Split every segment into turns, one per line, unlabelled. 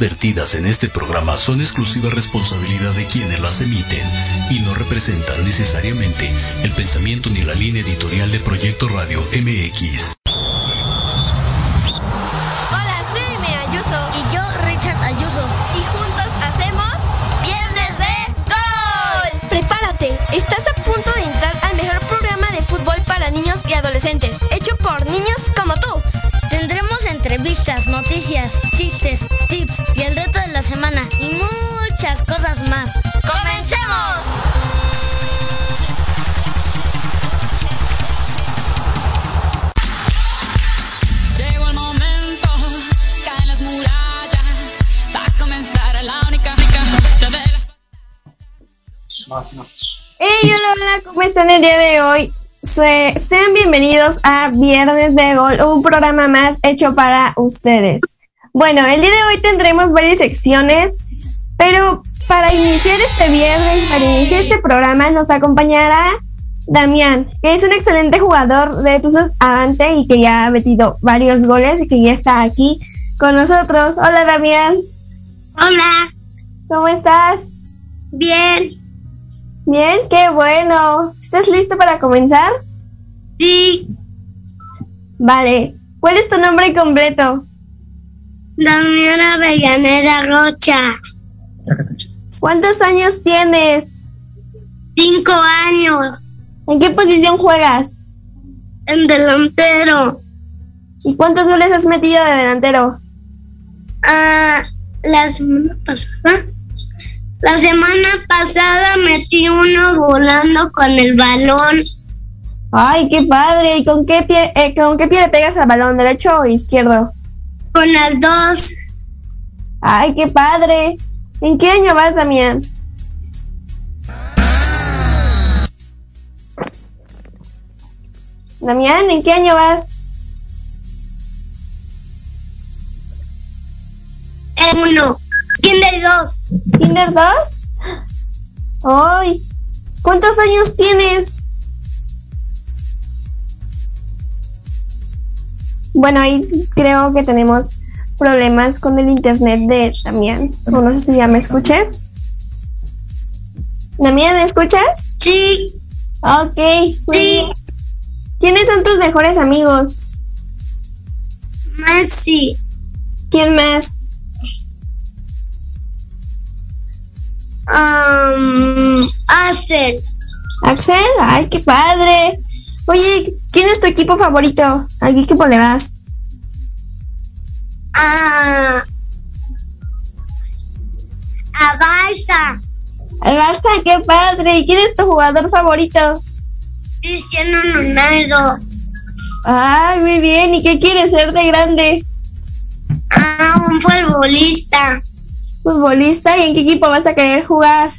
vertidas en este programa son exclusiva responsabilidad de quienes las emiten y no representan necesariamente el pensamiento ni la línea editorial de Proyecto Radio MX.
Hola, soy Amy Ayuso y yo Richard Ayuso y juntos hacemos Viernes de Gol. Prepárate, estás a punto de entrar al mejor programa de fútbol para niños y adolescentes, hecho por niños como tú.
Tendremos entrevistas, noticias, chistes, tips semana y muchas cosas más.
¡Comencemos!
Llegó el momento, caen las murallas, va a comenzar la única fiesta de las...
Hey, hola, hola, ¿cómo están el día de hoy? Se- sean bienvenidos a Viernes de Gol, un programa más hecho para ustedes. Bueno, el día de hoy tendremos varias secciones, pero para iniciar este viernes, para iniciar este programa, nos acompañará Damián, que es un excelente jugador de Tuzos Avante y que ya ha metido varios goles y que ya está aquí con nosotros. Hola, Damián,
Hola,
¿cómo estás?
bien,
Bien, qué bueno. ¿Estás listo para comenzar?
sí,
Vale. ¿Cuál es tu nombre completo?
Damiana Avellaneda Rocha,
¿Cuántos años tienes?
cinco años,
¿En qué posición juegas?
en delantero.
¿Y cuántos goles has metido de delantero?
Ah, la semana pasada. La semana pasada metí uno volando con el balón.
Ay, qué padre. ¿Y con qué pie, eh, con qué pie le pegas al balón, derecho o izquierdo?
Con las dos.
Ay, qué padre. ¿En qué año vas, Damián? Damián, ¿en qué año vas?
En uno. Kinder dos.
¿Kinder 2? ¡Ay! ¿Cuántos años tienes? Bueno, ahí creo que tenemos problemas con el internet de Damián. O no sé si ya me escuché. Damián, ¿me escuchas?
Sí,
Ok.
sí.
¿Quiénes son tus mejores amigos?
Maxi.
¿Quién más?
Um, Axel.
¿Axel? ¡Ay, qué padre! Oye, ¿quién es tu equipo favorito? ¿A qué equipo le vas?
A. A Barça.
Al Barça, qué padre. ¿Y quién es tu jugador favorito?
Cristiano Ronaldo.
Ay, muy bien. ¿Y qué quieres ser de grande?
Ah, un futbolista.
Futbolista. ¿Y en qué equipo vas a querer jugar?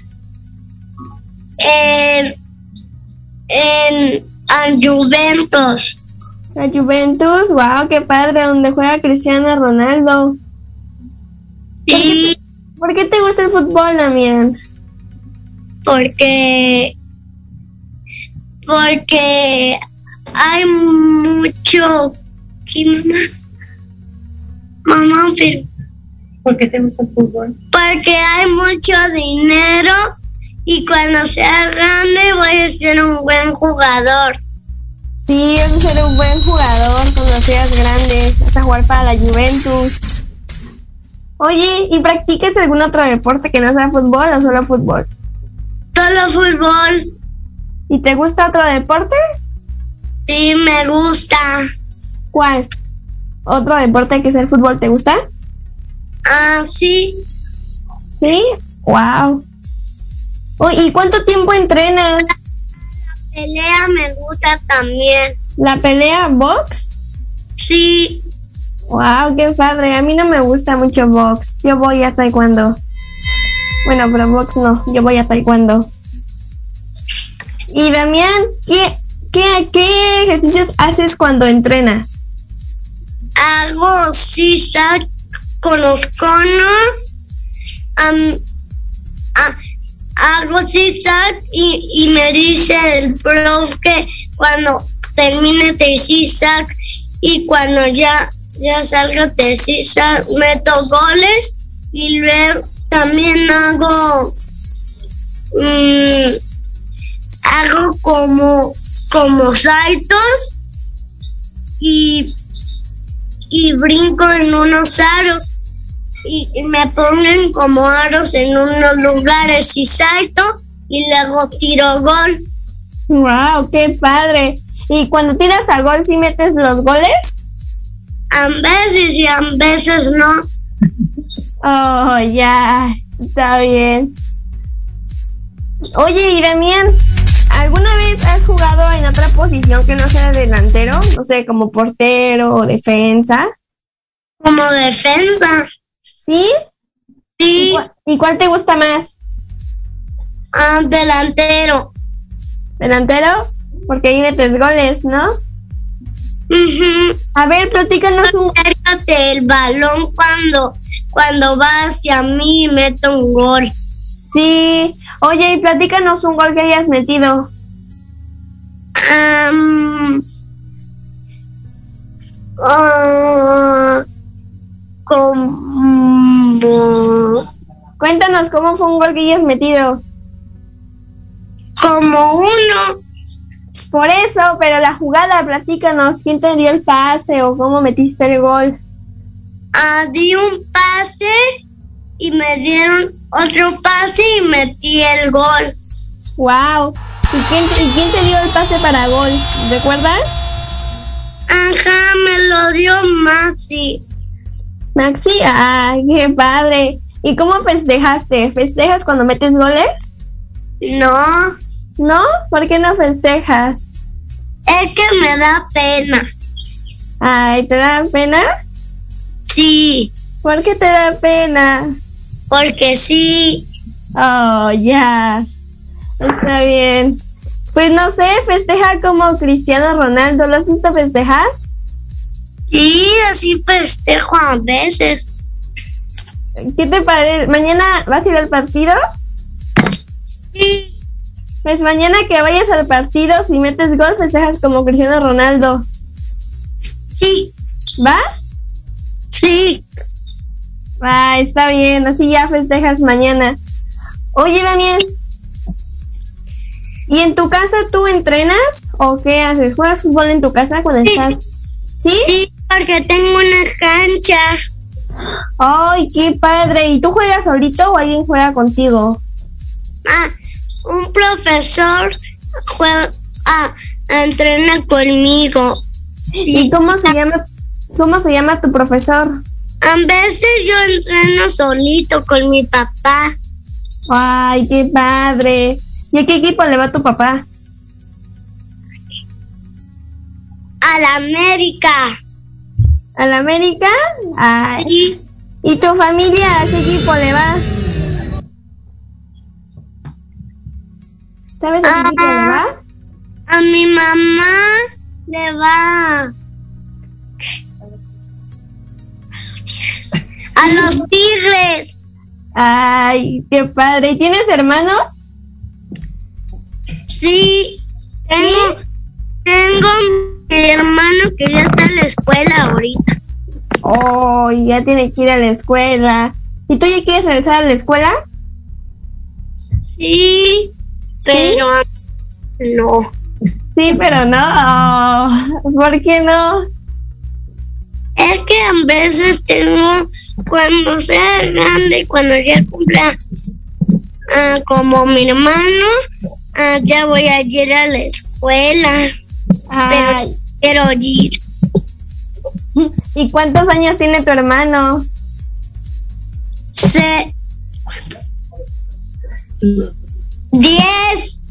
En. En. En Juventus.
La Juventus. Wow, qué padre. Donde juega Cristiano Ronaldo.
Sí,
¿Por qué te gusta el fútbol, Damián?
porque. Porque. Hay mucho. ¿Qué mamá? Mamá, pero.
¿Por qué te gusta el fútbol?
Porque hay mucho dinero y cuando sea grande voy a ser un buen jugador.
Sí, vas a ser un buen jugador cuando seas grande. Vas a jugar para la Juventus. Oye, ¿y practicas algún otro deporte que no sea fútbol o solo fútbol?
Solo fútbol,
¿Y te gusta otro deporte?
sí me gusta.
¿Cuál? ¿Otro deporte que sea el fútbol te gusta?
Ah, sí,
Sí. Wow. ¿Y cuánto tiempo entrenas?
pelea me gusta también.
¿La pelea box?
Sí,
Wow, qué padre. A mí no me gusta mucho box. Yo voy a taekwondo. Bueno, pero box no. Yo voy a taekwondo. Y Damián, ¿qué, qué, qué ejercicios haces cuando entrenas?
hago zigzag con los conos. ah, hago zigzag y, y me dice el prof que cuando termine de zigzag y cuando ya, ya salga de César meto goles y luego también hago mm, hago como como saltos y y brinco en unos aros y, me ponen como aros en unos lugares y salto y luego tiro gol.
Wow, qué padre. ¿Y cuando tiras a gol, sí metes los goles?
A veces y a veces no.
Oh, ya, está bien. Oye, y Damián, ¿alguna vez has jugado en otra posición que no sea delantero? No sé, como portero o defensa.
Como defensa.
¿Sí? ¿Y,
Sí,
y cuál te gusta más?
ah, delantero.
¿Delantero? Porque ahí metes goles, ¿no?
Ujú.
A ver, platícanos un...
El balón cuando, cuando va hacia mí y meto un gol.
Sí. Oye, y platícanos un gol que hayas metido.
Am, ah, como,
Cuéntanos cómo fue un gol que hayas metido.
como uno.
Por eso, pero la jugada, platícanos. ¿Quién te dio el pase o cómo metiste el gol?
Ah, di un pase y me dieron otro pase y metí el gol.
Wow. ¿Y quién, te- y quién te dio el pase para gol? ¿Recuerdas?
Ajá, me lo dio Maxi.
Maxi, ay, qué padre. ¿Y cómo festejaste? ¿Festejas cuando metes goles?
No,
¿No? ¿Por qué no festejas?
es que me da pena.
Ay, ¿te da pena?
Sí,
¿Por qué te da pena?
porque sí.
Oh, ya. Está bien. Pues no sé, festeja como Cristiano Ronaldo. ¿Lo has visto festejar?
Sí, así festejo a veces.
¿Qué te parece? ¿Mañana vas a ir al partido?
Sí,
Pues mañana que vayas al partido, si metes gol, festejas como Cristiano Ronaldo.
sí,
¿Va?
sí.
Ah, está bien, así ya festejas mañana. Oye, Damián. ¿Y en tu casa tú entrenas o qué haces? ¿Juegas fútbol en tu casa cuando
Sí.
estás? ¿Sí?
Sí, porque tengo una cancha.
¡Ay, qué padre! ¿Y tú juegas solito o alguien juega contigo?
Ah, un profesor juega, ah, entrena conmigo.
¿Y cómo se llama? ¿Cómo se llama tu profesor?
A veces yo entreno solito con mi papá.
¡Ay, qué padre! ¿Y a qué equipo le va tu papá?
A la América.
¿A la América? Ay.
Sí,
¿Y tu familia a qué equipo le va? ¿Sabes a qué equipo le va?
a mi mamá le va. A los tigres.
Ay, qué padre. ¿Y tienes hermanos?
Sí, tengo, tengo mi hermano que ya está en la escuela ahorita.
Oh, ya tiene que ir a la escuela. ¿Y tú ya quieres regresar a la escuela?
Sí, pero no.
Sí, pero no. Oh, ¿Por qué no?
Es que a veces tengo, cuando sea grande, cuando ya cumpla ah, como mi hermano, ah, ya voy a ir a la escuela.
Ay,
Quiero ir.
¿Y cuántos años tiene tu hermano?
Se... Diez.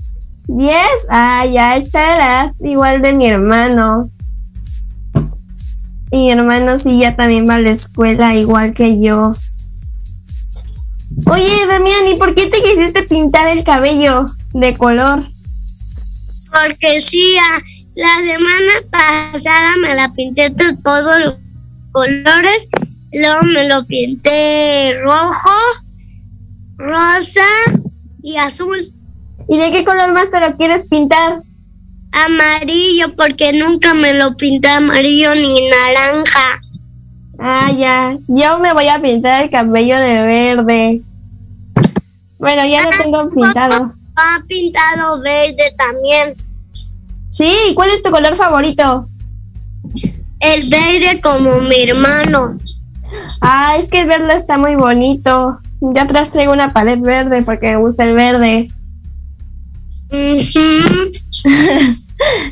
¿Diez? Ah, ya edad igual de mi hermano. Y mi hermano sí ya también va a la escuela igual que yo. Oye, Damián, ¿y por qué te quisiste pintar el cabello de color?
Porque sí, ah, la semana pasada me la pinté de todos los colores. Luego me lo pinté rojo, rosa y azul.
¿Y de qué color más te lo quieres pintar?
amarillo porque nunca me lo pinté amarillo ni naranja.
Ah, ya. Yo me voy a pintar el cabello de verde. Bueno, ya lo tengo pintado.
Ha pintado verde también.
Sí, ¿cuál es tu color favorito?
El verde como mi hermano.
Ah, es que el verde está muy bonito. Yo atrás traigo una pared verde porque me gusta el verde.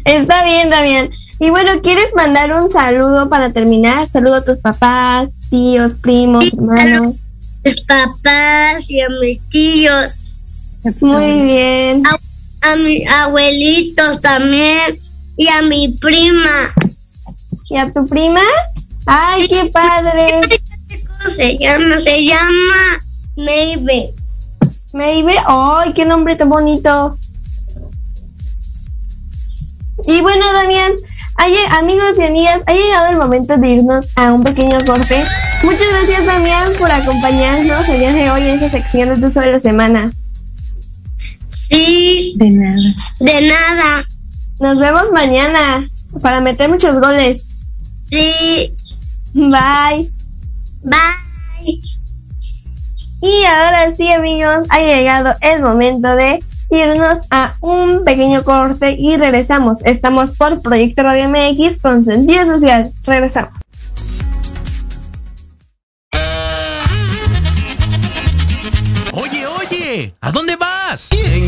Está bien, Damián. Y bueno, ¿quieres mandar un saludo para terminar? Saludo a tus papás, tíos, primos, hermanos.
Mis papás y a mis tíos.
Muy bien.
A mis abuelitos también. Y a mi prima.
¿Y a tu prima? ¡Ay, qué padre!
¿Cómo se llama? Se llama Maybe.
Maybe. ¡Ay, qué nombre tan bonito! Y bueno, Damián, ha lle- amigos y amigas, ha llegado el momento de irnos a un pequeño corte. Muchas gracias, Damián, por acompañarnos el día de hoy en esta sección de Tu sobre la Semana.
Sí,
De nada.
de nada.
Nos vemos mañana para meter muchos goles.
Sí,
Bye.
bye.
Y ahora sí, amigos, ha llegado el momento de irnos a un pequeño corte y regresamos. Estamos por Proyecto Radio MX con sentido social. Regresamos.
Oye, oye, ¿a dónde vas? ¿Quién?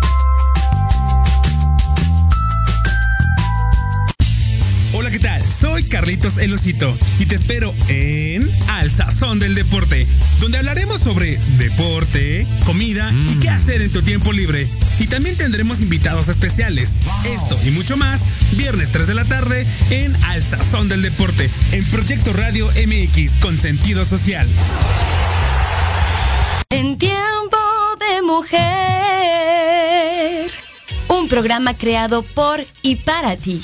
Hola, ¿qué tal? Soy Carlitos El Osito y te espero en Al Sazón del Deporte, donde hablaremos sobre deporte, comida y qué hacer en tu tiempo libre. Y también tendremos invitados especiales. Esto y mucho más, viernes 3 de la tarde en Al Sazón del Deporte, en Proyecto Radio MX con sentido social.
En tiempo de mujer. Un programa creado por y para ti.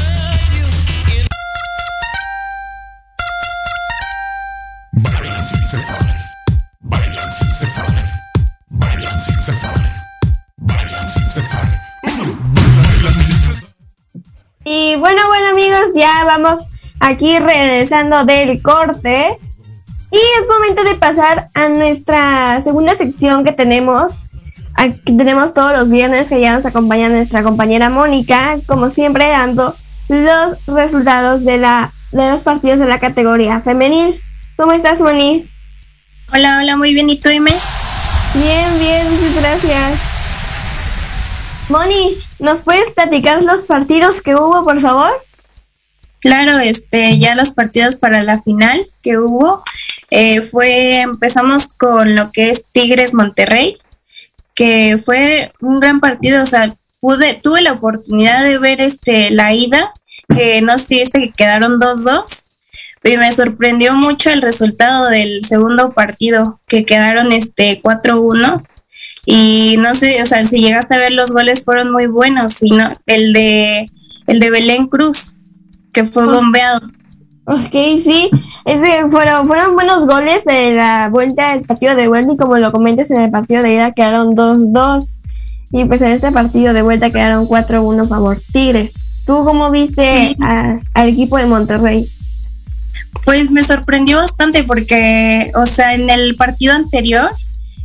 Y bueno, bueno amigos, ya vamos aquí regresando del corte. Y es momento de pasar a nuestra segunda sección que tenemos. Aquí tenemos todos los viernes que ya nos acompaña nuestra compañera Mónica, como siempre dando los resultados de la de los partidos de la categoría femenil. ¿Cómo estás, Moni?
Hola, hola, muy bien. ¿Y tú, Ime?
Bien, bien, muchas gracias. Moni, ¿nos puedes platicar los partidos que hubo, por favor?
Claro, este, ya los partidos para la final que hubo, eh, fue, empezamos con lo que es Tigres Monterrey, que fue un gran partido, o sea, pude, tuve la oportunidad de ver este la ida, que no sé si viste que quedaron 2-2, Y me sorprendió mucho el resultado del segundo partido, que quedaron este 4-1. Y no sé, o sea, si llegaste a ver los goles fueron muy buenos, sino el de el de Belén Cruz, que fue bombeado.
Ok, sí, ese fueron, fueron buenos goles de la vuelta del partido de vuelta y como lo comentas en el partido de ida quedaron 2-2 y pues en este partido de vuelta quedaron 4-1 a favor Tigres. ¿Tú cómo viste a- al equipo de Monterrey?
Pues me sorprendió bastante porque, o sea, en el partido anterior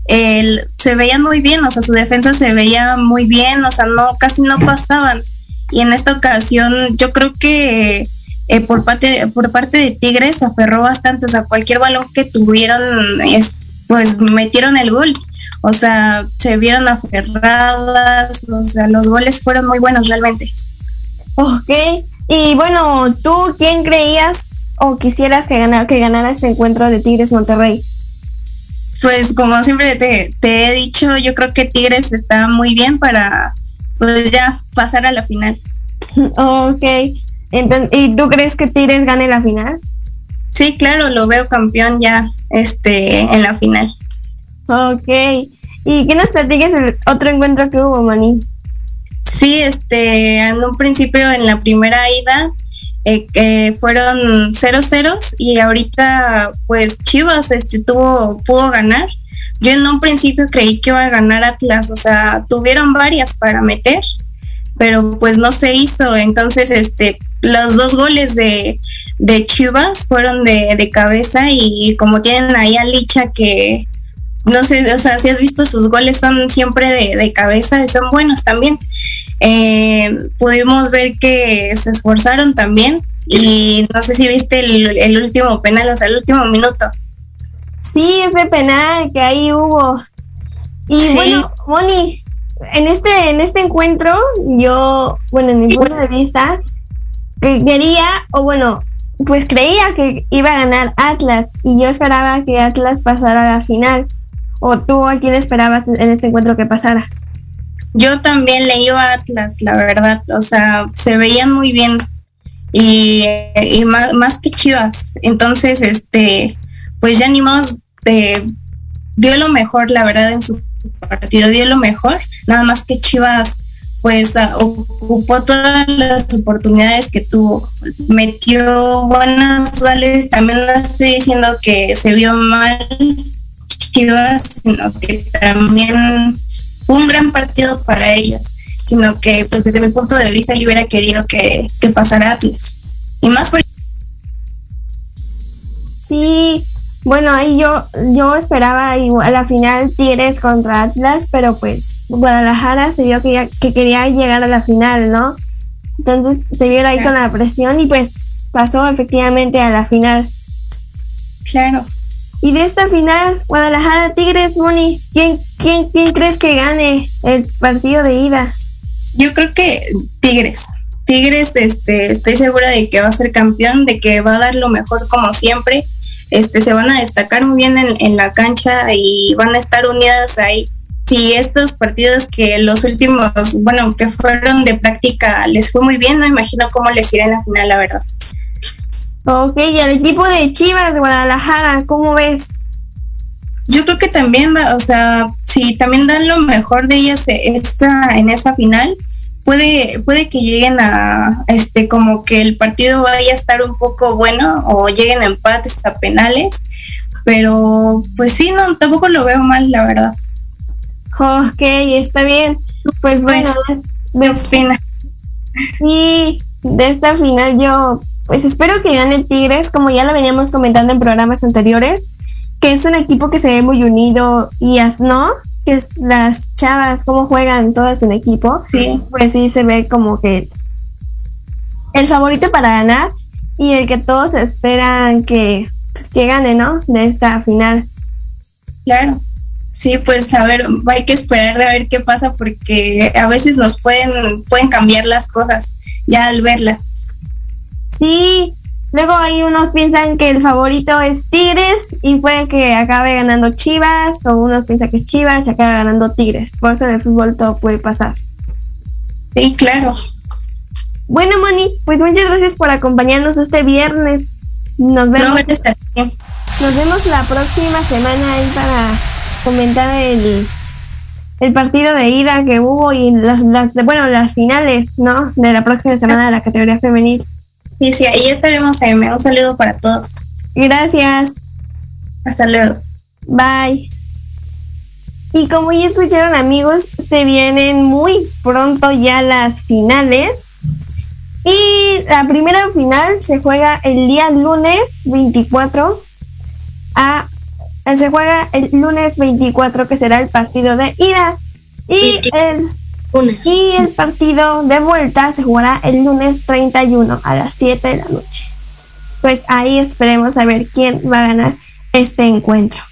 el, se veían muy bien, o sea, su defensa se veía muy bien, o sea, no casi no pasaban. Y en esta ocasión yo creo que eh, por parte por parte de Tigres se aferró bastante, o sea, cualquier balón que tuvieron es pues metieron el gol. O sea, se vieron aferradas, o sea, los goles fueron muy buenos realmente.
Ok, y bueno, ¿tú quién creías o quisieras que ganara, que ganara este encuentro de Tigres Monterrey?
Pues como siempre te, te he dicho, yo creo que Tigres está muy bien para pues ya pasar a la final.
Ok, Enton- ¿y tú crees que Tigres gane la final?
Sí, claro, lo veo campeón ya este en la final.
Ok, ¿y qué nos platiques del otro encuentro que hubo, Mani?
Sí, este, en un principio en la primera ida eh, que fueron 0 ceros y ahorita pues Chivas este tuvo pudo ganar. Yo en un principio creí que iba a ganar Atlas, o sea, tuvieron varias para meter, pero pues no se hizo. Entonces, este, los dos goles de, de Chivas fueron de, de cabeza y como tienen ahí a Licha que no sé, o sea, si has visto sus goles son siempre de, de cabeza y son buenos también. Eh, pudimos ver que se esforzaron también y no sé si viste el, el último penal, o sea, el último minuto.
Sí, ese penal que ahí hubo. Y
Sí.
bueno, Moni, en este, en este encuentro, yo, bueno, en mi punto de vista, que quería, o bueno, pues creía que iba a ganar Atlas y yo esperaba que Atlas pasara a la final. ¿O tú a quién esperabas en este encuentro que pasara?
Yo también le iba Atlas, la verdad, o sea, se veían muy bien y, más, que Chivas. Entonces, este, pues ya ni más dio lo mejor, la verdad, en su partido, dio lo mejor, nada más que Chivas pues ah, ocupó todas las oportunidades que tuvo, metió buenos goles, también no estoy diciendo que se vio mal Chivas, sino que también un gran partido para ellos, sino que pues desde mi punto de vista yo hubiera querido que, que pasara Atlas. Y más por
Sí, bueno, ahí yo, yo esperaba igual a la final Tigres contra Atlas, pero pues Guadalajara se vio que, ya- que quería llegar a la final, ¿no? Entonces se vieron ahí con la presión y pues pasó efectivamente a la final.
Claro.
Y de esta final, Guadalajara Tigres, Moni, ¿quién, quién, quién crees que gane el partido de ida?
Yo creo que Tigres. Tigres, este, estoy segura de que va a ser campeón, de que va a dar lo mejor como siempre. Este, se van a destacar muy bien en, en la cancha y van a estar unidas ahí. Si estos partidos que los últimos, bueno, que fueron de práctica les fue muy bien, no imagino cómo les irá en la final, la verdad.
Ok, y al equipo de Chivas de Guadalajara, ¿cómo ves?
Yo creo que también va, o sea, si también dan lo mejor de ellas eh, esta, en esa final, puede, puede que lleguen a, este, como que el partido vaya a estar un poco bueno o lleguen a empates a penales, pero pues sí, no, tampoco lo veo mal, la verdad.
Ok, está bien. Pues bueno,
¿qué opinas?
Sí, de esta final yo pues espero que gane Tigres, como ya lo veníamos comentando en programas anteriores, que es un equipo que se ve muy unido y as, no, que es las chavas, cómo juegan todas en equipo,
Sí.
pues sí se ve como que el favorito para ganar y el que todos esperan que, pues, que gane, ¿no? De esta final.
Claro. Sí, pues a ver, hay que esperar a ver qué pasa porque a veces nos pueden, pueden cambiar las cosas ya al verlas.
Sí, luego hay unos piensan que el favorito es Tigres y puede que acabe ganando Chivas, o unos piensan que Chivas y acabe ganando Tigres. Por eso en el fútbol todo puede pasar.
Sí, claro.
Bueno, Moni, pues muchas gracias por acompañarnos este viernes. Nos vemos. nos vemos la próxima semana ahí para comentar el, el partido de ida que hubo y las, las bueno, las finales, ¿no? De la próxima semana de la categoría femenil.
Sí, sí, ahí estaremos, me Un saludo para todos.
Gracias.
Hasta luego.
Bye. Y como ya escucharon amigos, se vienen muy pronto ya las finales. Y la primera final se juega el día lunes 24 a se juega el lunes 24 que será el partido de ida y el y el partido de vuelta se jugará el lunes 31 a las 7 de la noche. Pues ahí esperemos a ver quién va a ganar este encuentro.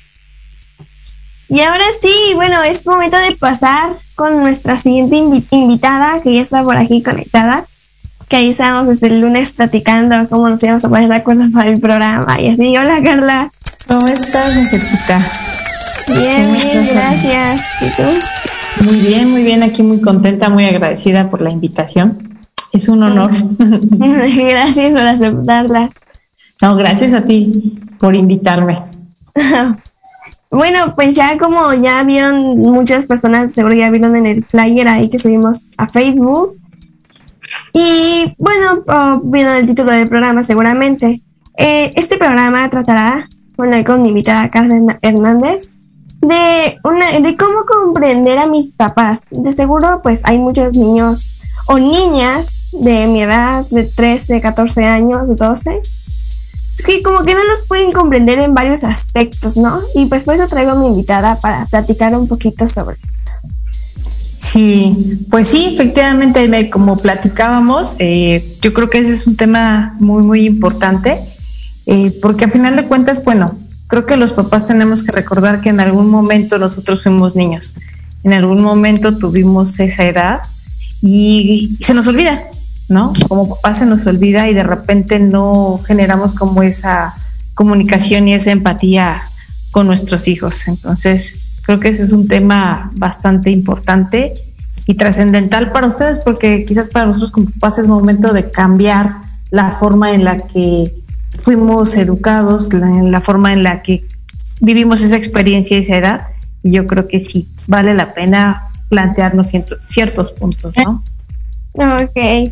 Y ahora sí, bueno, es momento de pasar con nuestra siguiente invitada que ya está por aquí conectada. Que ahí estamos desde el lunes platicando cómo nos íbamos a poner de acuerdo para el programa. Y así, hola Carla.
¿Cómo estás, mujercita?
Bien, bien, gracias. ¿Y tú?
Muy bien, muy bien. Aquí muy contenta, muy agradecida por la invitación. Es un honor.
gracias por aceptarla.
No, gracias a ti por invitarme.
bueno, pues ya como ya vieron muchas personas, seguro ya vieron en el flyer ahí que subimos a Facebook. Y bueno, oh, vieron el título del programa seguramente. Eh, este programa tratará bueno, con mi invitada Carla Hernández, de, una, de cómo comprender a mis papás. De seguro, pues hay muchos niños o niñas de mi edad, de 13, 14 años, 12, es que como que no los pueden comprender en varios aspectos, ¿no? Y pues por eso traigo a mi invitada para platicar un poquito sobre esto.
Sí, pues sí, efectivamente, como platicábamos, eh, yo creo que ese es un tema muy, muy importante eh, porque a final de cuentas, bueno, creo que los papás tenemos que recordar que en algún momento nosotros fuimos niños, en algún momento tuvimos esa edad y, se nos olvida, ¿no? Como papás se nos olvida y de repente no generamos como esa comunicación y esa empatía con nuestros hijos. Entonces, creo que ese es un tema bastante importante y trascendental para ustedes porque quizás para nosotros como papás es momento de cambiar la forma en la que fuimos educados, en la forma en la que vivimos esa experiencia y esa edad, y yo creo que sí, vale la pena plantearnos ciertos, puntos, ¿no?
Ok.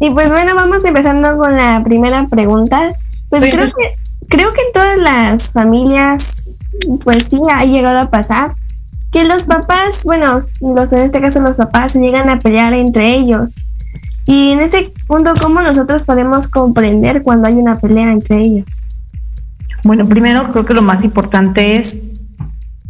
Y pues bueno, vamos empezando con la primera pregunta. Pues creo que, creo que en todas las familias, pues sí, ha llegado a pasar que los papás, bueno, los en este caso los papás se llegan a pelear entre ellos. Y en ese punto, ¿cómo nosotros podemos comprender cuando hay una pelea entre ellos?
Bueno, primero creo que lo más importante es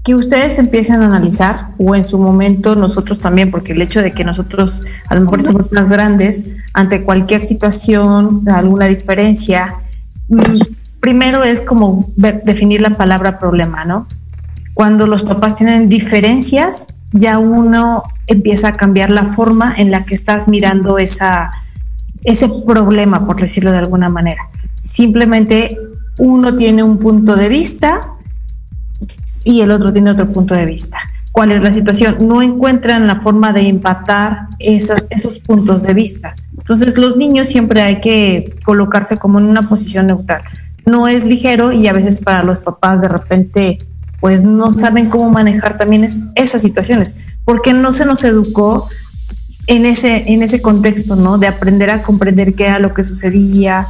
que ustedes empiecen a analizar, o en su momento nosotros también, porque el hecho de que nosotros a lo mejor estemos más grandes ante cualquier situación, alguna diferencia, mm, primero es como definir la palabra problema, ¿no? Cuando los papás tienen diferencias, ya uno empieza a cambiar la forma en la que estás mirando esa, ese problema, por decirlo de alguna manera. Simplemente uno tiene un punto de vista y el otro tiene otro punto de vista. ¿Cuál es la situación? No encuentran la forma de empatar esos puntos de vista. Entonces los niños siempre hay que colocarse como en una posición neutral. No es ligero y a veces para los papás de repente pues no saben cómo manejar también esas situaciones, porque no se nos educó en ese, en ese contexto, ¿no? De aprender a comprender qué era lo que sucedía.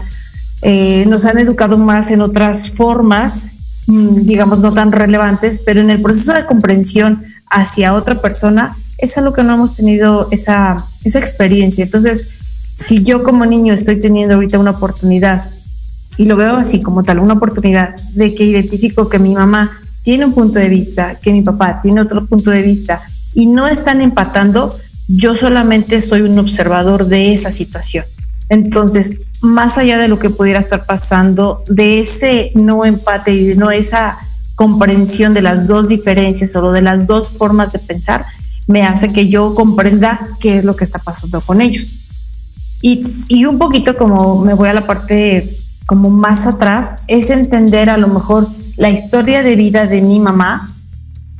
Eh, nos han educado más en otras formas, mm, digamos, no tan relevantes, pero en el proceso de comprensión hacia otra persona es algo que no hemos tenido esa, esa experiencia. Entonces, si yo como niño estoy teniendo ahorita una oportunidad, y lo veo así como tal, una oportunidad de que identifico que mi mamá tiene un punto de vista, que mi papá tiene otro punto de vista y no están empatando, yo solamente soy un observador de esa situación. Entonces, más allá de lo que pudiera estar pasando, de ese no empate y no esa comprensión de las dos diferencias o de las dos formas de pensar, me hace que yo comprenda qué es lo que está pasando con ellos. Y, y un poquito como me voy a la parte como más atrás, es entender a lo mejor la historia de vida de mi mamá,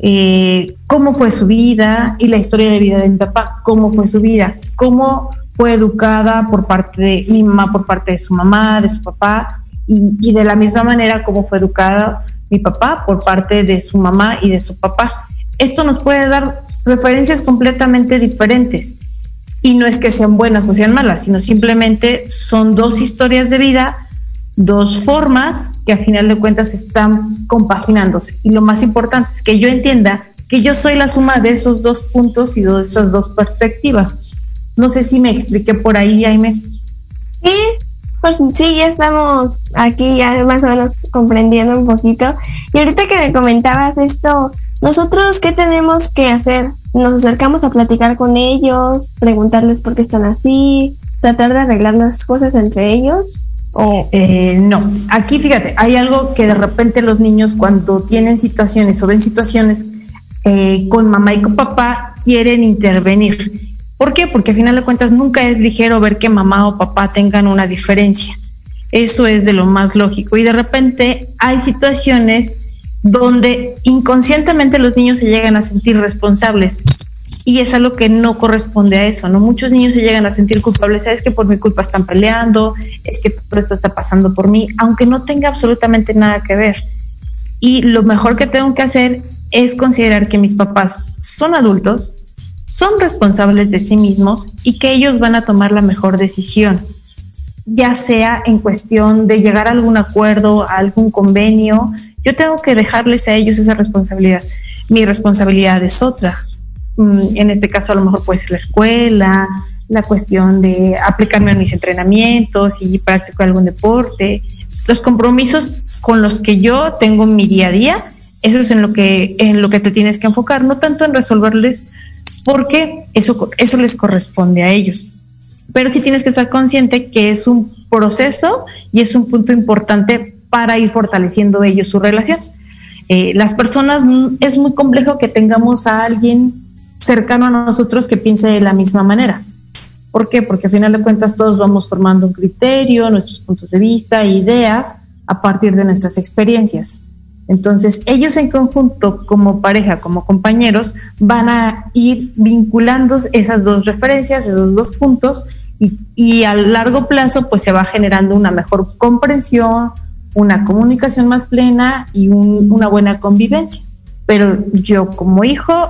eh, cómo fue su vida y la historia de vida de mi papá, cómo fue su vida, cómo fue educada por parte de mi mamá, por parte de su mamá, de su papá, y, y de la misma manera como fue educada mi papá por parte de su mamá y de su papá. Esto nos puede dar referencias completamente diferentes. Y no es que sean buenas o sean malas, sino simplemente son dos historias de vida, dos formas que a final de cuentas están compaginándose. Y lo más importante es que yo entienda que yo soy la suma de esos dos puntos y de esas dos perspectivas. No sé si me expliqué por ahí, Jaime.
Sí, pues sí, ya estamos aquí ya más o menos comprendiendo un poquito. Y ahorita que me comentabas esto, nosotros qué tenemos que hacer? Nos acercamos a platicar con ellos, preguntarles por qué están así, tratar de arreglar las cosas entre ellos.
O eh, no, aquí fíjate, hay algo que de repente los niños cuando tienen situaciones o ven situaciones eh, con mamá y con papá quieren intervenir ¿Por qué? Porque a final de cuentas nunca es ligero ver que mamá o papá tengan una diferencia. Eso es de lo más lógico. Y de repente hay situaciones donde inconscientemente los niños se llegan a sentir responsables. Y es algo que no corresponde a eso, ¿no? Muchos niños se llegan a sentir culpables, sabes que por mi culpa están peleando, es que todo esto está pasando por mí, aunque no tenga absolutamente nada que ver. Y lo mejor que tengo que hacer es considerar que mis papás son adultos, son responsables de sí mismos y que ellos van a tomar la mejor decisión, ya sea en cuestión de llegar a algún acuerdo, a algún convenio. Yo tengo que dejarles a ellos esa responsabilidad. Mi responsabilidad es otra. Mm, en este caso a lo mejor puede ser la escuela, la cuestión de aplicarme a mis entrenamientos y practicar algún deporte. Los compromisos con los que yo tengo en mi día a día, eso es en lo que, en lo que te tienes que enfocar, no tanto en resolverles porque eso, eso les corresponde a ellos. Pero sí tienes que estar consciente que es un proceso y es un punto importante para ir fortaleciendo ellos su relación. Eh, las personas, es muy complejo que tengamos a alguien cercano a nosotros que piense de la misma manera. ¿Por qué? Porque al final de cuentas todos vamos formando un criterio, nuestros puntos de vista, ideas a partir de nuestras experiencias. Entonces, ellos en conjunto, como pareja, como compañeros, van a ir vinculando esas dos referencias, esos dos puntos, y, a largo plazo, pues se va generando una mejor comprensión, una comunicación más plena y una buena convivencia. Pero yo como hijo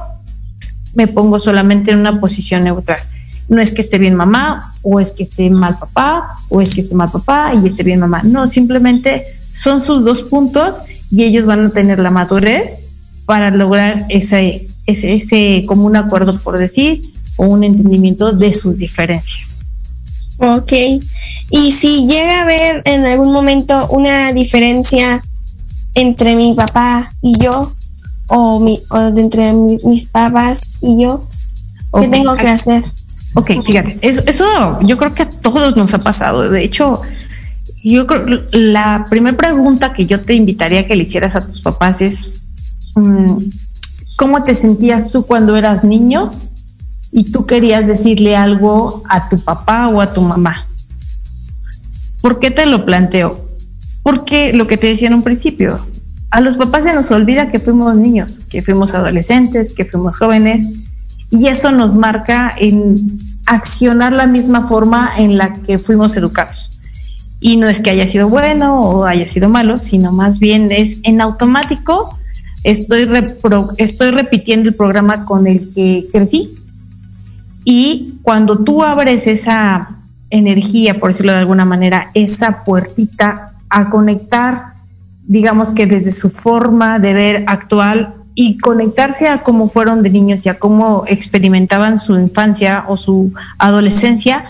me pongo solamente en una posición neutral. No es que esté bien mamá, o es que esté mal papá, o es que esté mal papá y esté bien mamá. No, simplemente son sus dos puntos y ellos van a tener la madurez para lograr ese, ese, ese común acuerdo, por decir, o un entendimiento de sus diferencias.
Ok, y si llega a haber en algún momento una diferencia entre mi papá y yo, o, mi, o entre mis papás y yo, ¿qué tengo que hacer?
Ok, fíjate, eso, eso yo creo que a todos nos ha pasado. De hecho, yo creo la primera pregunta que yo te invitaría a que le hicieras a tus papás es mm, ¿cómo te sentías tú cuando eras niño y tú querías decirle algo a tu papá o a tu mamá? ¿Por qué te lo planteo? Porque lo que te decía en un principio, a los papás se nos olvida que fuimos niños, que fuimos adolescentes, que fuimos jóvenes, y eso nos marca en accionar la misma forma en la que fuimos educados. Y no es que haya sido bueno o haya sido malo, sino más bien es en automático, estoy, estoy repitiendo el programa con el que crecí. Y cuando tú abres esa energía, por decirlo de alguna manera, esa puertita a conectar, digamos que desde su forma de ver actual y conectarse a cómo fueron de niños y a cómo experimentaban su infancia o su adolescencia,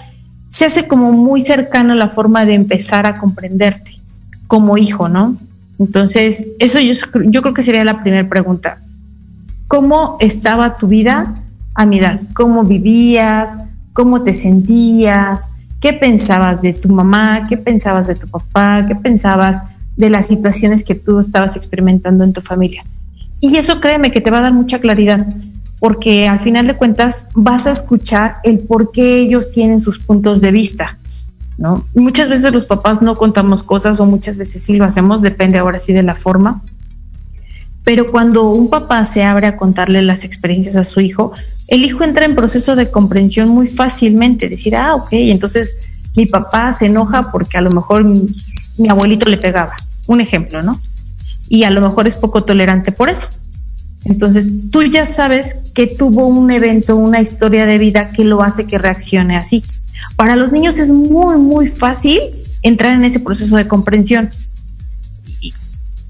se hace como muy cercano la forma de empezar a comprenderte como hijo, ¿no? Entonces, eso yo, yo creo que sería la primera pregunta. ¿Cómo estaba tu vida a mi? ¿Cómo vivías? ¿Cómo te sentías? ¿Qué pensabas de tu mamá? ¿Qué pensabas de tu papá? ¿Qué pensabas de las situaciones que tú estabas experimentando en tu familia? Y eso créeme que te va a dar mucha claridad porque al final de cuentas vas a escuchar el por qué ellos tienen sus puntos de vista, ¿no? Muchas veces los papás no contamos cosas o muchas veces sí lo hacemos, depende ahora sí de la forma. Pero cuando un papá se abre a contarle las experiencias a su hijo, el hijo entra en proceso de comprensión muy fácilmente, decir, ah, ok, entonces mi papá se enoja porque a lo mejor mi, mi abuelito le pegaba, un ejemplo, ¿no? Y a lo mejor es poco tolerante por eso. Entonces, tú ya sabes que tuvo un evento, una historia de vida que lo hace que reaccione así. Para los niños es muy, muy fácil entrar en ese proceso de comprensión.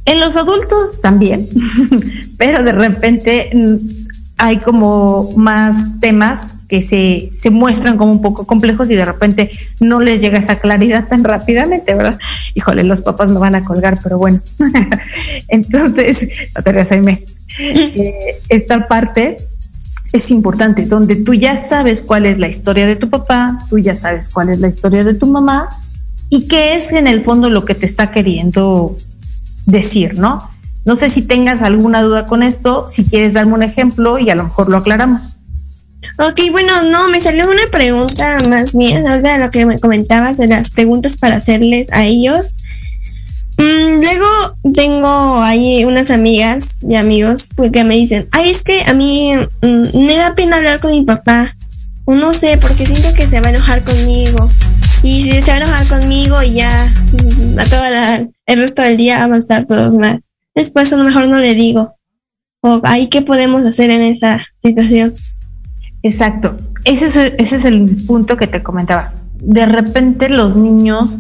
En los adultos también, pero de repente mm, hay como más temas que se, se, muestran como un poco complejos y de repente no les llega esa claridad tan rápidamente, ¿verdad? Híjole, los papás me van a colgar, pero bueno. Entonces, no te eh, esta parte es importante, donde tú ya sabes cuál es la historia de tu papá, tú ya sabes cuál es la historia de tu mamá y qué es en el fondo lo que te está queriendo decir, ¿no? No sé si tengas alguna duda con esto, si quieres darme un ejemplo y a lo mejor lo aclaramos.
Ok, bueno, no, me salió una pregunta más mía, ahorita de lo que me comentabas de las preguntas para hacerles a ellos. Mm, luego tengo ahí unas amigas y amigos que me dicen, ay, es que a mí mm, me da pena hablar con mi papá. O no sé, porque siento que se va a enojar conmigo. Y si se va a enojar conmigo ya mm, a todo el resto del día vamos a estar todos mal. Después a lo mejor no le digo. O ahí qué podemos hacer en esa situación.
Exacto. Ese es, ese es el punto que te comentaba. De repente los niños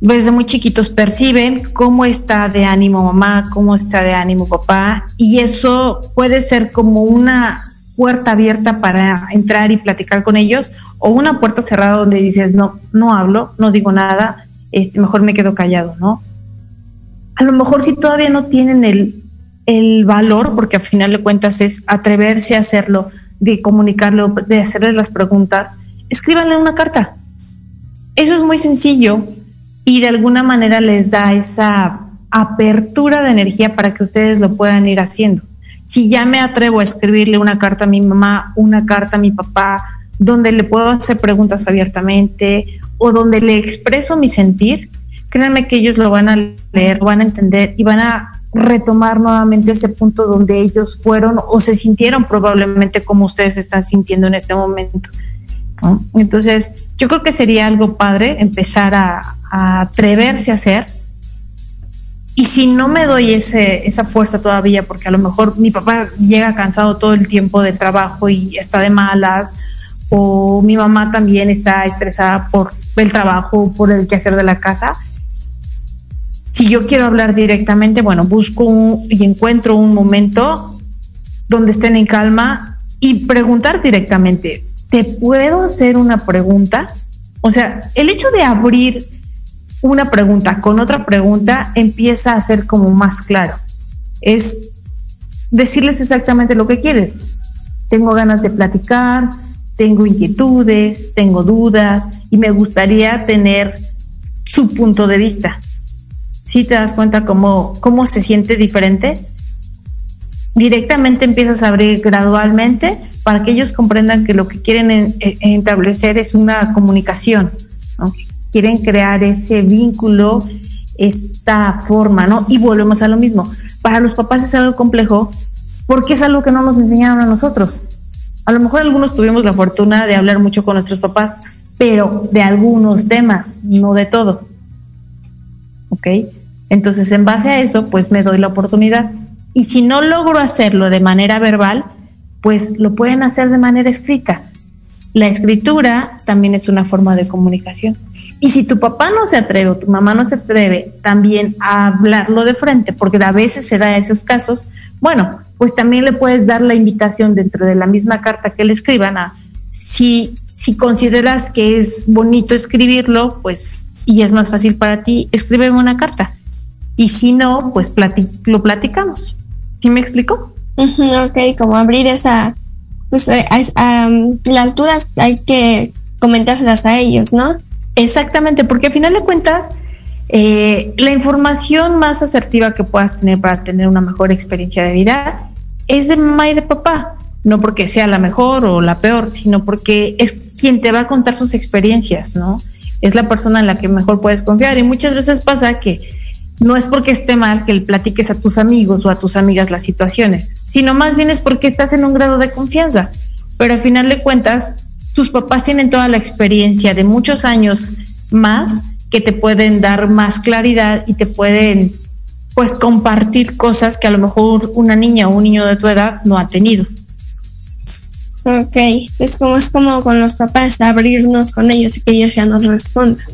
desde muy chiquitos perciben cómo está de ánimo mamá, cómo está de ánimo papá, y eso puede ser como una puerta abierta para entrar y platicar con ellos, o una puerta cerrada donde dices, no, no hablo, no digo nada, este, mejor me quedo callado, ¿no? A lo mejor si todavía no tienen el, el valor, porque al final de cuentas es atreverse a hacerlo, de comunicarlo, de hacerles las preguntas, escríbanle una carta. Eso es muy sencillo, y de alguna manera les da esa apertura de energía para que ustedes lo puedan ir haciendo. Si ya me atrevo a escribirle una carta a mi mamá, una carta a mi papá, donde le puedo hacer preguntas abiertamente o donde le expreso mi sentir, créanme que ellos lo van a leer, van a entender y van a retomar nuevamente ese punto donde ellos fueron o se sintieron probablemente como ustedes están sintiendo en este momento. Entonces, yo creo que sería algo padre empezar a, atreverse a hacer. Y si no me doy ese, esa fuerza todavía, porque a lo mejor mi papá llega cansado todo el tiempo de trabajo y está de malas, o mi mamá también está estresada por el trabajo, por el quehacer de la casa. Si yo quiero hablar directamente, bueno, busco y encuentro un momento donde estén en calma y preguntar directamente, ¿te puedo hacer una pregunta? O sea, el hecho de abrir una pregunta con otra pregunta empieza a ser como más claro. Es decirles exactamente lo que quieren. Tengo ganas de platicar, tengo inquietudes, tengo dudas y me gustaría tener su punto de vista. Si te das cuenta cómo, cómo se siente diferente, directamente empiezas a abrir gradualmente para que ellos comprendan que lo que quieren establecer es una comunicación, quieren crear ese vínculo, esta forma, ¿no? Y volvemos a lo mismo. Para los papás es algo complejo porque es algo que no nos enseñaron a nosotros. A lo mejor algunos tuvimos la fortuna de hablar mucho con nuestros papás, pero de algunos temas, no de todo. ¿Ok? Entonces, en base a eso, pues me doy la oportunidad. Y si no logro hacerlo de manera verbal, pues lo pueden hacer de manera escrita. La escritura también es una forma de comunicación. Y si tu papá no se atreve o tu mamá no se atreve también a hablarlo de frente, porque a veces se da esos casos, bueno, pues también le puedes dar la invitación dentro de la misma carta que le escriban a si, si consideras que es bonito escribirlo, pues y es más fácil para ti, escríbeme una carta. Y si no, pues lo platicamos. ¿Sí me explico?
ok, como abrir esa, pues eh, las dudas hay que comentárselas a ellos, ¿no?
Exactamente, porque al final de cuentas, eh, la información más asertiva que puedas tener para tener una mejor experiencia de vida es de mamá y de papá. No porque sea la mejor o la peor, sino porque es quien te va a contar sus experiencias, ¿no? Es la persona en la que mejor puedes confiar. Y muchas veces pasa que no es porque esté mal que le platiques a tus amigos o a tus amigas las situaciones, sino más bien es porque estás en un grado de confianza. Pero al final de cuentas, tus papás tienen toda la experiencia de muchos años más que te pueden dar más claridad y te pueden pues compartir cosas que a lo mejor una niña o un niño de tu edad no ha tenido.
Ok, es como es como con los papás, abrirnos con ellos y que ellos ya nos respondan.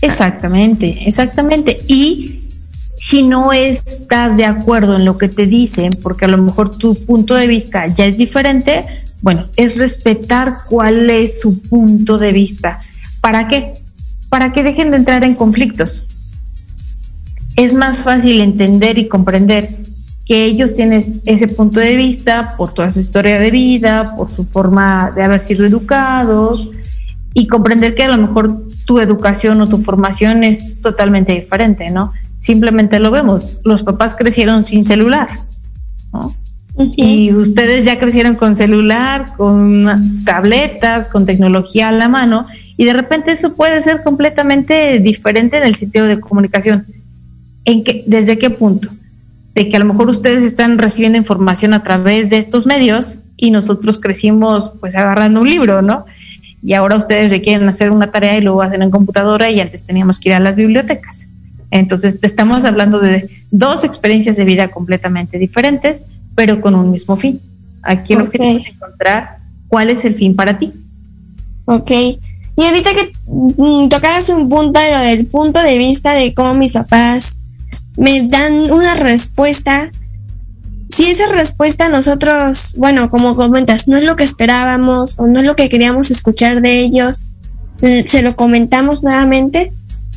Exactamente, exactamente. Y si no estás de acuerdo en lo que te dicen, porque a lo mejor tu punto de vista ya es diferente, bueno, es respetar cuál es su punto de vista. ¿Para qué? Para que dejen de entrar en conflictos. Es más fácil entender y comprender que ellos tienen ese punto de vista por toda su historia de vida, por su forma de haber sido educados y comprender que a lo mejor tu educación o tu formación es totalmente diferente, ¿no? Simplemente lo vemos. Los papás crecieron sin celular, ¿no? Y ustedes ya crecieron con celular, con tabletas, con tecnología a la mano, y de repente eso puede ser completamente diferente en el sitio de comunicación. ¿En qué, ¿Desde qué punto? De que a lo mejor ustedes están recibiendo información a través de estos medios y nosotros crecimos pues agarrando un libro, ¿no? Y ahora ustedes requieren hacer una tarea y lo hacen en computadora y antes teníamos que ir a las bibliotecas. Entonces, estamos hablando de dos experiencias de vida completamente diferentes, pero con un mismo fin. Aquí el objetivo es encontrar cuál es el fin para ti.
Ok. Y ahorita que mm, tocabas un punto de lo del punto de vista de cómo mis papás me dan una respuesta, si esa respuesta nosotros, bueno, como comentas, no es lo que esperábamos o no es lo que queríamos escuchar de ellos, se lo comentamos nuevamente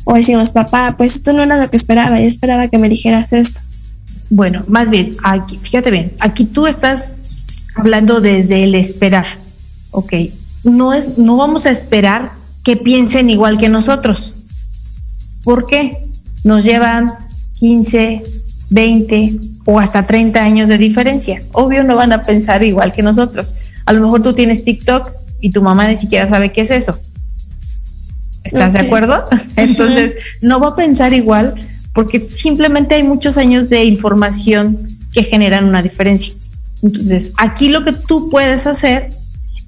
o decimos, papá, pues esto no era lo que esperaba, yo esperaba que me dijeras esto.
Bueno, más bien, aquí, fíjate bien, aquí tú estás hablando desde el esperar, ¿ok? No, es, no vamos a esperar que piensen igual que nosotros. ¿Por qué? Nos llevan 15, 20 o hasta 30 años de diferencia. Obvio no van a pensar igual que nosotros. A lo mejor tú tienes TikTok y tu mamá ni siquiera sabe qué es eso. ¿Estás de acuerdo? Entonces, no va a pensar igual porque simplemente hay muchos años de información que generan una diferencia. Entonces, aquí lo que tú puedes hacer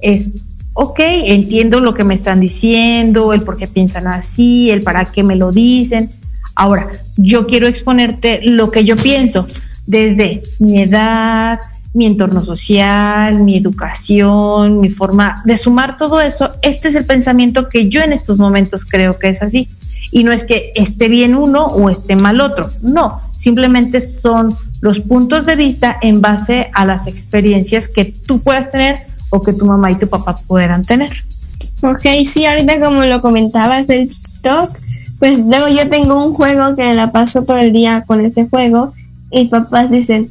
es, ok, entiendo lo que me están diciendo, el por qué piensan así, el para qué me lo dicen. Ahora, yo quiero exponerte lo que yo pienso desde mi edad, mi entorno social, mi educación, mi forma de sumar todo eso. Este es el pensamiento que yo en estos momentos creo que es así. Y no es que esté bien uno o esté mal otro, no, simplemente son los puntos de vista en base a las experiencias que tú puedas tener o que tu mamá y tu papá puedan tener.
Ok, sí, ahorita como lo comentabas el TikTok, pues luego yo tengo un juego que la paso todo el día con ese juego y papás dicen,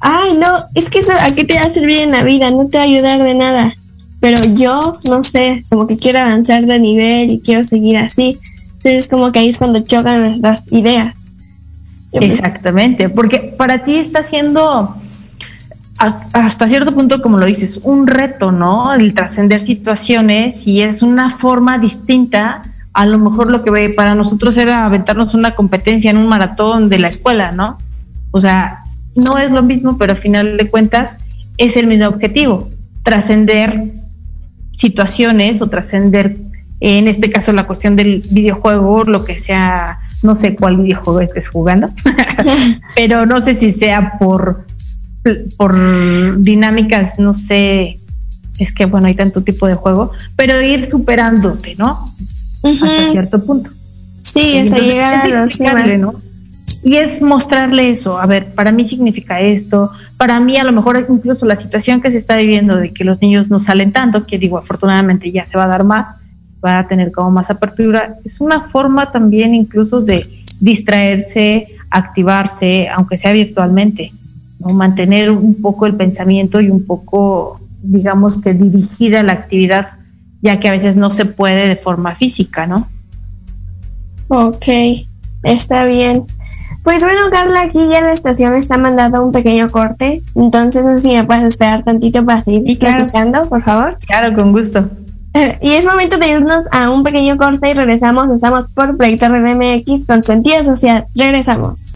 ay no, es que eso a qué te va a servir en la vida, no te va a ayudar de nada. Pero yo, no sé, como que quiero avanzar de nivel y quiero seguir así. Entonces, como que ahí es cuando chocan nuestras ideas.
Exactamente, porque para ti está siendo hasta cierto punto, como lo dices, un reto, ¿no? El trascender situaciones y es una forma distinta. A lo mejor lo que para nosotros era aventarnos una competencia en un maratón de la escuela, ¿no? O sea, no es lo mismo, pero al final de cuentas es el mismo objetivo, trascender situaciones o trascender en este caso la cuestión del videojuego, lo que sea, no sé cuál videojuego estés jugando, pero no sé si sea por, por dinámicas, no sé, es que bueno, hay tanto tipo de juego, pero ir superándote, ¿no? Hasta cierto punto.
Sí, hasta llegar a los
¿no? Y es mostrarle eso, a ver, para mí significa esto, para mí a lo mejor incluso la situación que se está viviendo de que los niños no salen tanto, que digo, afortunadamente ya se va a dar más, va a tener como más apertura. Es una forma también incluso de distraerse, activarse, aunque sea virtualmente, ¿no? mantener un poco el pensamiento y un poco, digamos que dirigida la actividad, ya que a veces no se puede de forma física, ¿no?
Ok, está bien. Pues bueno, Carla, aquí ya la estación está mandando un pequeño corte, entonces no sé si me puedes esperar tantito para seguir platicando, por favor.
Claro, con gusto.
Y es momento de irnos a un pequeño corte y regresamos. Estamos por Proyecto RMX con sentido social. Regresamos.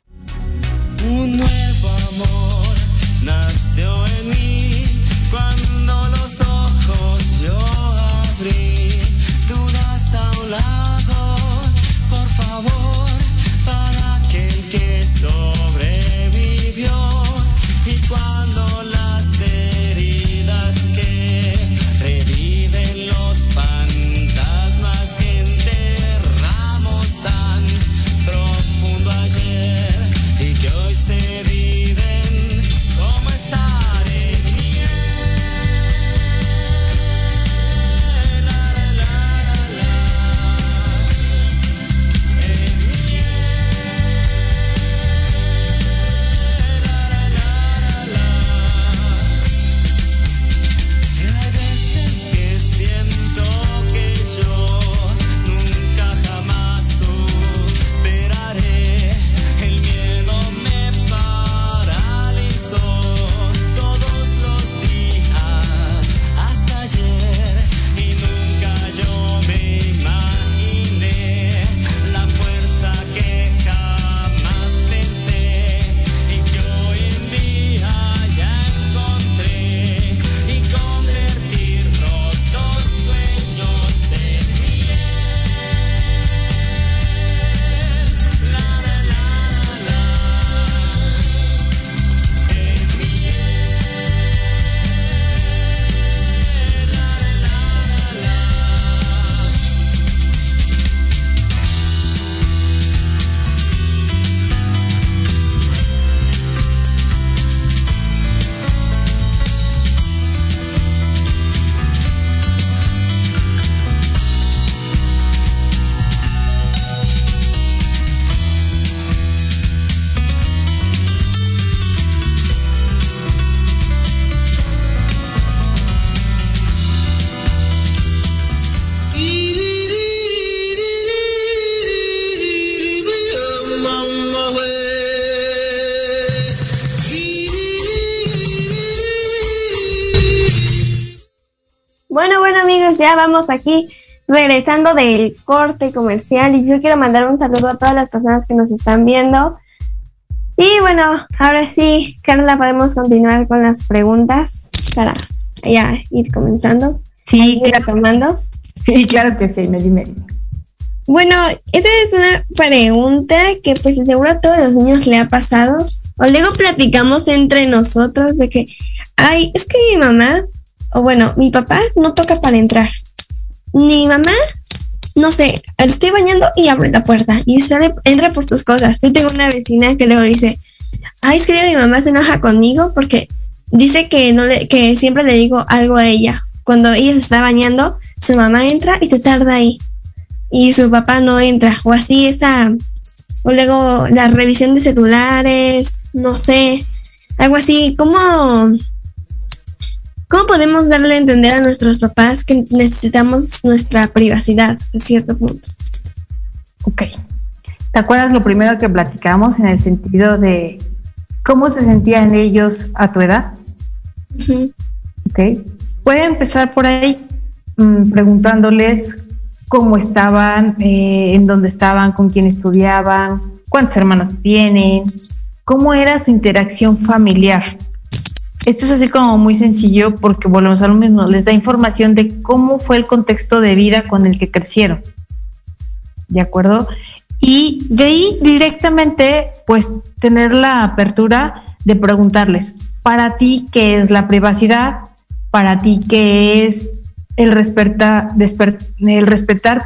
Ya
vamos aquí regresando del corte comercial y yo quiero mandar un saludo a todas las personas que nos están viendo. Y bueno, ahora sí, Carla, podemos continuar con las preguntas para ya ir comenzando.
Sí,
ir tomando.
Sí, claro que sí, me dime. dime.
Bueno, esta es una pregunta que pues seguro a todos los niños le ha pasado. O luego platicamos entre nosotros de que, ay, es que mi mamá, o bueno, mi papá no toca para entrar. Mi mamá, no sé, estoy bañando y abre la puerta y sale, entra por sus cosas. Yo tengo una vecina que luego dice, ay, es que mi mamá se enoja conmigo porque dice que no le, que siempre le digo algo a ella. Cuando ella se está bañando, su mamá entra y se tarda ahí y su papá no entra o así esa o luego la revisión de celulares no sé algo así cómo cómo podemos darle a entender a nuestros papás que necesitamos nuestra privacidad a cierto punto
Ok. ¿Te acuerdas lo primero que platicamos en el sentido de cómo se sentían ellos a tu edad?
Ujú.
Ok. Puede empezar por ahí mm, preguntándoles cómo estaban, eh, en dónde estaban, con quién estudiaban, cuántos hermanos tienen, cómo era su interacción familiar. Esto es así como muy sencillo porque volvemos a lo mismo, les da información de cómo fue el contexto de vida con el que crecieron. ¿De acuerdo? Y de ahí directamente, pues tener la apertura de preguntarles, para ti, ¿qué es la privacidad? Para ti, ¿qué es el, respetar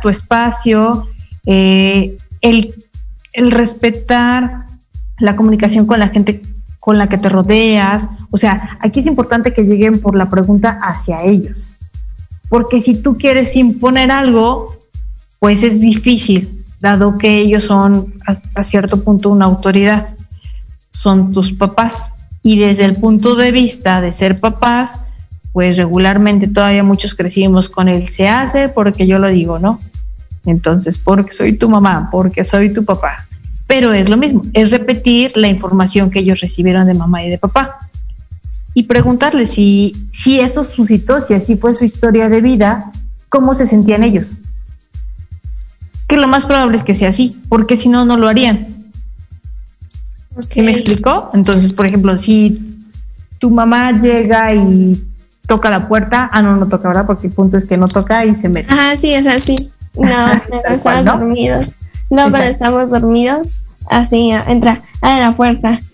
tu espacio? Eh, el respetar la comunicación con la gente con la que te rodeas. O sea, aquí es importante que lleguen por la pregunta hacia ellos. Porque si tú quieres imponer algo, pues es difícil, dado que ellos son hasta cierto punto una autoridad. Son tus papás. Y desde el punto de vista de ser papás, pues regularmente todavía muchos crecimos con el se hace porque yo lo digo, ¿no? Entonces, porque soy tu mamá, porque soy tu papá. Pero es lo mismo, es repetir la información que ellos recibieron de mamá y de papá. Y preguntarles si, si eso suscitó, si así fue su historia de vida, cómo se sentían ellos. Que lo más probable es que sea así, porque si no, no lo harían. ¿Sí me explicó? Entonces, por ejemplo, si tu mamá llega y toca la puerta, ah, no, no toca, ¿verdad? Porque el punto es que no toca y se mete.
Ajá, sí, es así. No, estamos
cual, ¿no?
dormidos. No, cuando estamos dormidos, así entra, abre la puerta.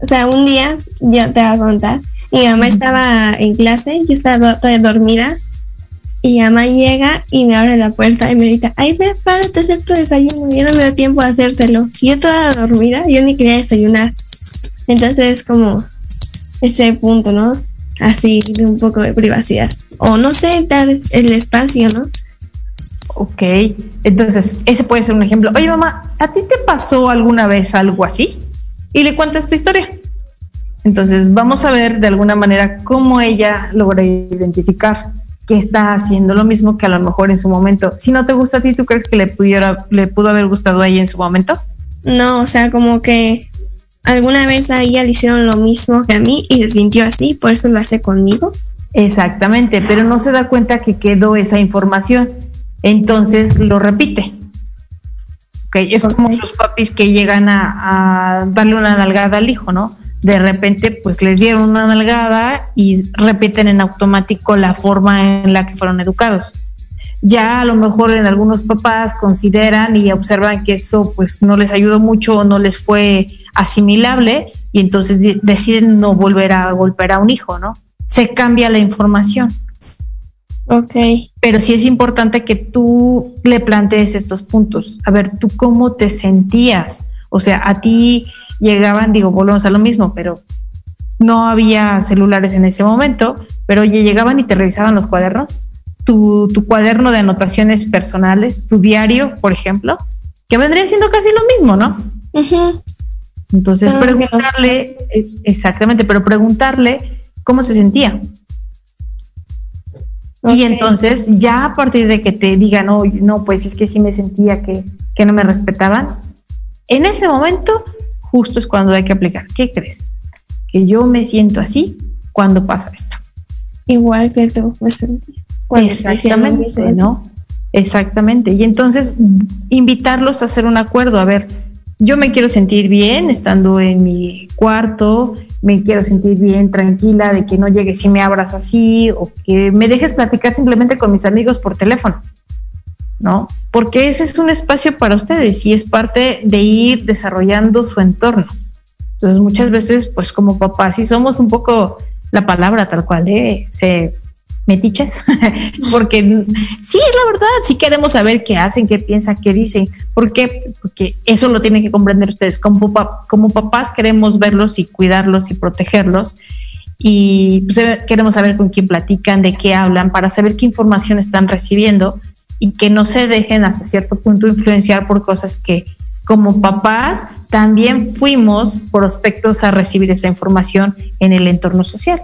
O sea, un día, yo te voy a contar, mi mamá estaba en clase, yo estaba toda dormida, y mi mamá llega y me abre la puerta y me grita, ay, ve, párate a hacer tu desayuno, yo no me da tiempo a hacértelo. Y yo toda dormida, yo ni quería desayunar. Entonces, como ese punto, ¿no? Así de un poco de privacidad. O no sé, dar el espacio, ¿no?
Ok, entonces ese puede ser un ejemplo. Oye, mamá, ¿a ti te pasó alguna vez algo así? Y le cuentas tu historia. Entonces vamos a ver de alguna manera cómo ella logra identificar que está haciendo lo mismo que a lo mejor en su momento. Si no te gusta a ti, ¿tú crees que le pudiera, le pudo haber gustado a ella en su momento?
No, o sea, como que alguna vez a ella le hicieron lo mismo que a mí y se sintió así, por eso lo hace conmigo.
Exactamente, pero no se da cuenta que quedó esa información. Entonces lo repite. Okay, es como los papis que llegan a, a, darle una nalgada al hijo, ¿no? De repente, pues les dieron una nalgada y repiten en automático la forma en la que fueron educados. Ya a lo mejor en algunos papás consideran y observan que eso pues no les ayudó mucho o no les fue asimilable y entonces deciden no volver a golpear a un hijo, ¿no? Se cambia la información.
Ok.
Pero sí es importante que tú le plantees estos puntos. A ver, ¿tú cómo te sentías? O sea, a ti llegaban, digo, volvemos a lo mismo, pero no había celulares en ese momento, pero oye, llegaban y te revisaban los cuadernos, tu, tu cuaderno de anotaciones personales, tu diario, por ejemplo, que vendría siendo casi lo mismo, ¿no? Entonces, preguntarle, exactamente, pero preguntarle cómo se sentía. Y entonces, ya a partir de que te digan, no, no, pues es que sí me sentía que, que no me respetaban, en ese momento justo es cuando hay que aplicar. ¿Qué crees? Que yo me siento así cuando pasa esto.
Igual que tú me sentí.
Exactamente. ¿no? Exactamente. Y entonces invitarlos a hacer un acuerdo. A ver, yo me quiero sentir bien estando en mi cuarto, me quiero sentir bien, tranquila, de que no llegues y me abras así, o que me dejes platicar simplemente con mis amigos por teléfono, ¿no? Porque ese es un espacio para ustedes y es parte de ir desarrollando su entorno. Entonces, muchas veces, pues como papás, sí somos un poco la palabra tal cual, ¿eh? Se metiches, porque sí, es la verdad, sí queremos saber qué hacen, qué piensan, qué dicen. ¿Por qué? Porque eso lo tienen que comprender ustedes. Como, como papás queremos verlos y cuidarlos y protegerlos. Y pues, eh, queremos saber con quién platican, de qué hablan, para saber qué información están recibiendo y que no se dejen hasta cierto punto influenciar por cosas que como papás también fuimos prospectos a recibir esa información en el entorno social.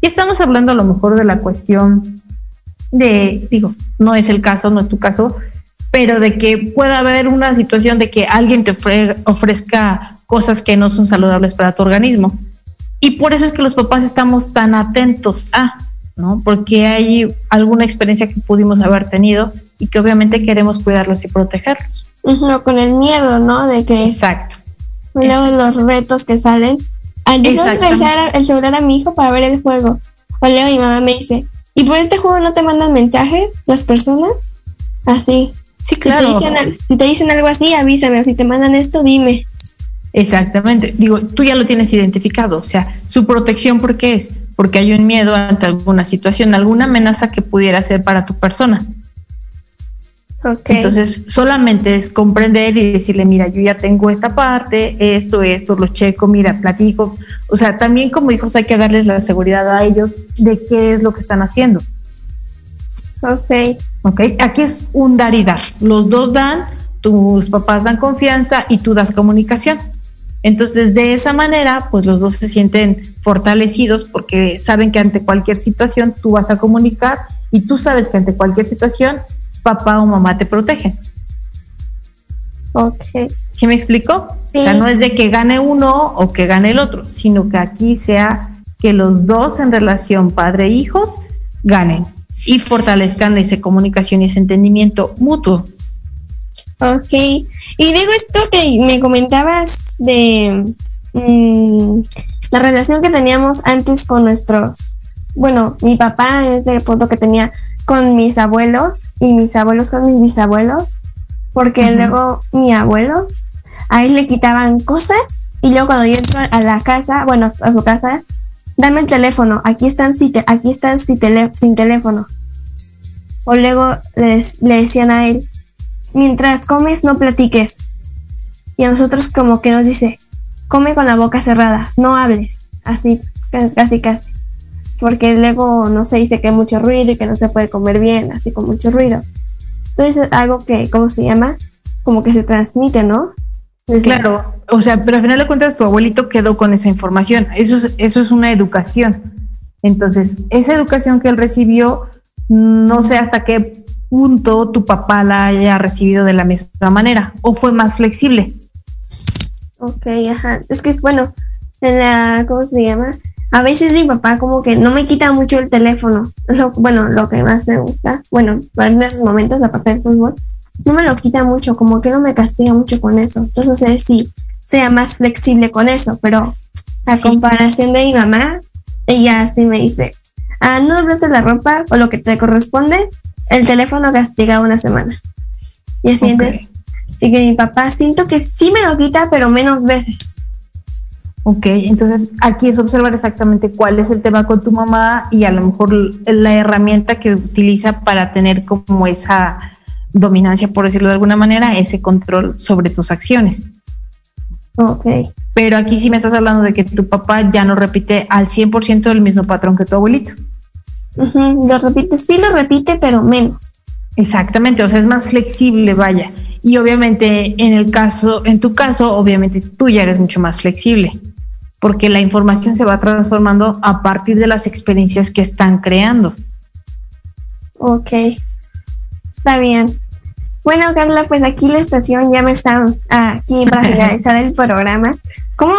Y estamos hablando a lo mejor de la cuestión de, digo, no es el caso, no es tu caso, pero de que pueda haber una situación de que alguien te ofre- ofrezca cosas que no son saludables para tu organismo. Y por eso es que los papás estamos tan atentos a, ¿no? Porque hay alguna experiencia que pudimos haber tenido y que obviamente queremos cuidarlos y protegerlos.
Ujú, con el miedo, ¿no? De que
Exacto.
luego los retos que salen.
Exactamente.
revisar el celular a mi hijo para ver el juego. O luego mi mamá me dice, ¿y por este juego no te mandan mensajes las personas? Así.
Sí,
Si te,
claro.
dicen, si te dicen algo así, avísame. O si te mandan esto, dime.
Exactamente. Digo, tú ya lo tienes identificado. O sea, su protección, ¿por qué es? Porque hay un miedo ante alguna situación, alguna amenaza que pudiera ser para tu persona. Entonces, solamente es comprender y decirle, mira, yo ya tengo esta parte, esto, esto, lo checo, mira, platico. O sea, también como hijos hay que darles la seguridad a ellos de qué es lo que están haciendo.
ok.
¿Ok? Aquí es un dar y dar. Los dos dan, tus papás dan confianza y tú das comunicación. Entonces, de esa manera, pues los dos se sienten fortalecidos porque saben que ante cualquier situación tú vas a comunicar y tú sabes que ante cualquier situación papá o mamá te protegen.
Ok.
¿Sí me explico?
Sí.
O sea, no es de que gane uno o que gane el otro, sino que aquí sea que los dos en relación padre-hijos ganen y fortalezcan esa comunicación y ese entendimiento mutuo.
Ok. Y digo esto que me comentabas de mm, la relación que teníamos antes con nuestros, bueno, mi papá es del punto que tenía con mis abuelos y mis abuelos con mis bisabuelos, porque luego mi abuelo, a él le quitaban cosas Y luego cuando yo entro a la casa, bueno, a su casa, dame el teléfono, aquí están, si te- aquí están sin, tele- sin teléfono. O luego les- le decían a él, mientras comes no platiques. Y a nosotros como que nos dice, come con la boca cerrada, no hables, así, ca- casi casi. Porque luego, no se dice que hay mucho ruido y que no se puede comer bien, así con mucho ruido. Entonces es algo que, ¿cómo se llama? Como que se transmite, ¿no? Desde-
Claro, o sea, pero al final de cuentas tu abuelito quedó con esa información. Eso es, eso es una educación. Entonces, esa educación que él recibió, no sé hasta qué punto tu papá la haya recibido de la misma manera o fue más flexible.
Ok, ajá. Es que bueno, en la, ¿cómo se llama? A veces mi papá como que no me quita mucho el teléfono. Eso, bueno, lo que más me gusta, bueno, en esos momentos, la parte del fútbol, no me lo quita mucho, como que no me castiga mucho con eso. Entonces no sé si sea más flexible con eso, pero a
Sí.
comparación de mi mamá, ella sí me dice, ah, no dobles la ropa o lo que te corresponde, el teléfono castiga una semana. Y así
Ok.
entonces, y que mi papá siento que sí me lo quita, pero menos veces.
Ok, entonces aquí es observar exactamente cuál es el tema con tu mamá y a lo mejor la herramienta que utiliza para tener como esa dominancia, por decirlo de alguna manera, ese control sobre tus acciones.
Ok.
Pero aquí sí me estás hablando de que tu papá ya no repite al 100% el mismo patrón que tu abuelito.
Lo repite, sí lo repite, pero menos.
Exactamente, o sea, es más flexible, vaya. Y obviamente en el caso, en tu caso, obviamente tú ya eres mucho más flexible, porque la información se va transformando a partir de las experiencias que están creando.
Ok. Está bien. Bueno, Carla, pues aquí la estación ya me está aquí para finalizar el programa. ¿Cómo,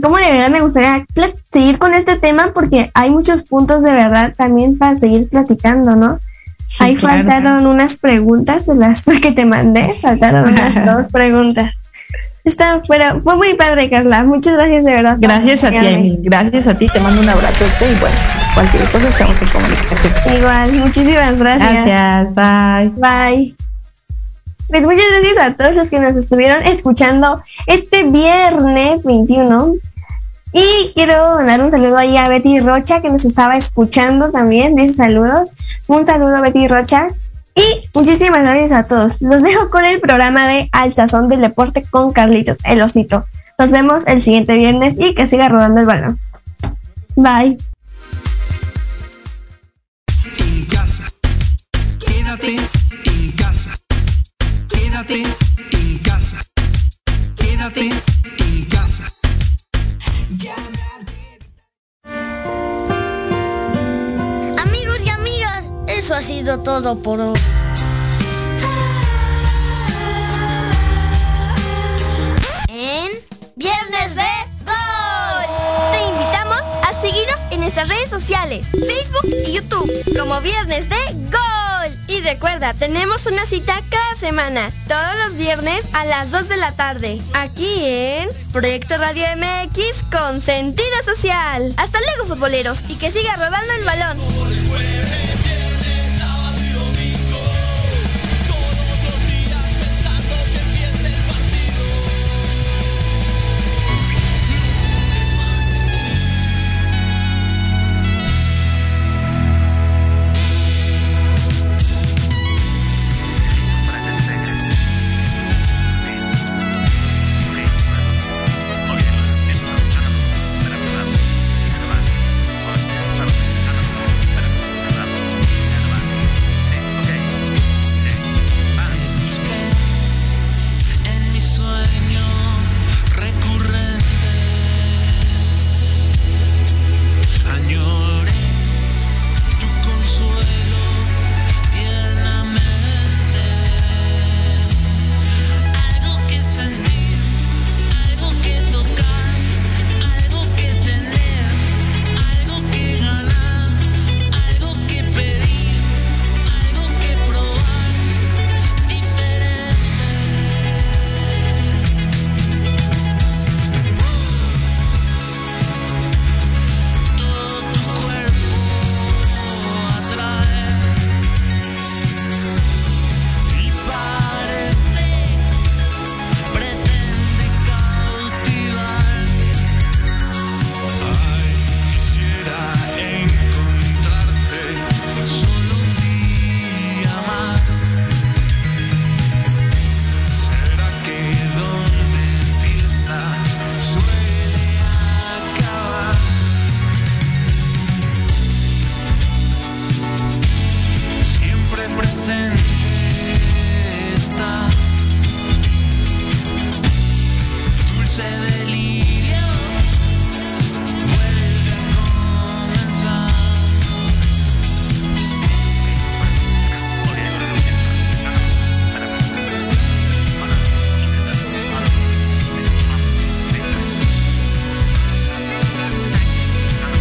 cómo de verdad me gustaría seguir con este tema? Porque hay muchos puntos de verdad también para seguir platicando, ¿no?
Sí,
Ahí
claro.
faltaron unas preguntas de las que te mandé, faltaron unas dos preguntas. Está, pero fue muy padre, Carla. Muchas gracias de verdad.
Gracias a ti. Amy. Gracias a ti. Te mando un abrazo y bueno, cualquier cosa estamos en comunicación.
Igual, muchísimas gracias.
Gracias. Bye.
Bye. Pues muchas gracias a todos los que nos estuvieron escuchando este viernes 21. Y quiero mandar un saludo ahí a Betty Rocha que nos estaba escuchando también. Dice saludos. Un saludo Betty Rocha. Y muchísimas gracias a todos. Los dejo con el programa de Al Sazón del Deporte con Carlitos, el osito. Nos vemos el siguiente viernes y que siga rodando el balón. Bye.
Quédate en casa. Quédate en casa.
Amigos y amigas, eso ha sido todo por hoy. En Viernes de Gol. Te invitamos a seguirnos en nuestras redes sociales, Facebook y YouTube, como Viernes de Gol. Y recuerda, tenemos una cita cada semana, todos los viernes a las 2 de la tarde, aquí en Proyecto Radio MX con sentido social. Hasta luego, futboleros, y que siga rodando el balón.